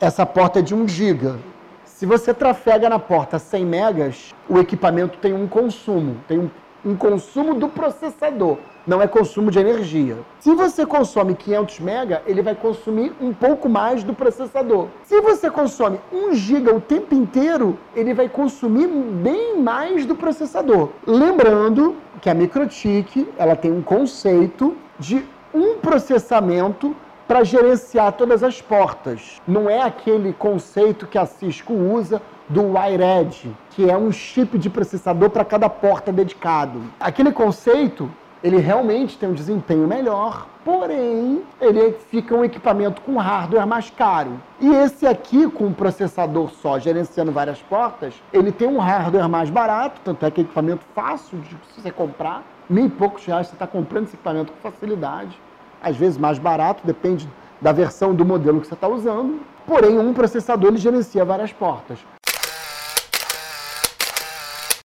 essa porta é de 1 GB. Se você trafega na porta 100 megas, o equipamento tem um consumo, tem um, um consumo do processador, não é consumo de energia. Se você consome 500 mega, ele vai consumir um pouco mais do processador. Se você consome 1 GB o tempo inteiro, ele vai consumir bem mais do processador. Lembrando que a MikroTik, ela tem um conceito de um processamento para gerenciar todas as portas. Não é aquele conceito que a Cisco usa do Wired, que é um chip de processador para cada porta dedicado. Aquele conceito, ele realmente tem um desempenho melhor, porém, ele fica um equipamento com hardware mais caro. E esse aqui, com um processador só, gerenciando várias portas, ele tem um hardware mais barato, tanto é que é equipamento fácil de você comprar. E poucos reais você está comprando esse equipamento com facilidade às vezes mais barato, depende da versão do modelo que você está usando. Porém, um processador ele gerencia várias portas.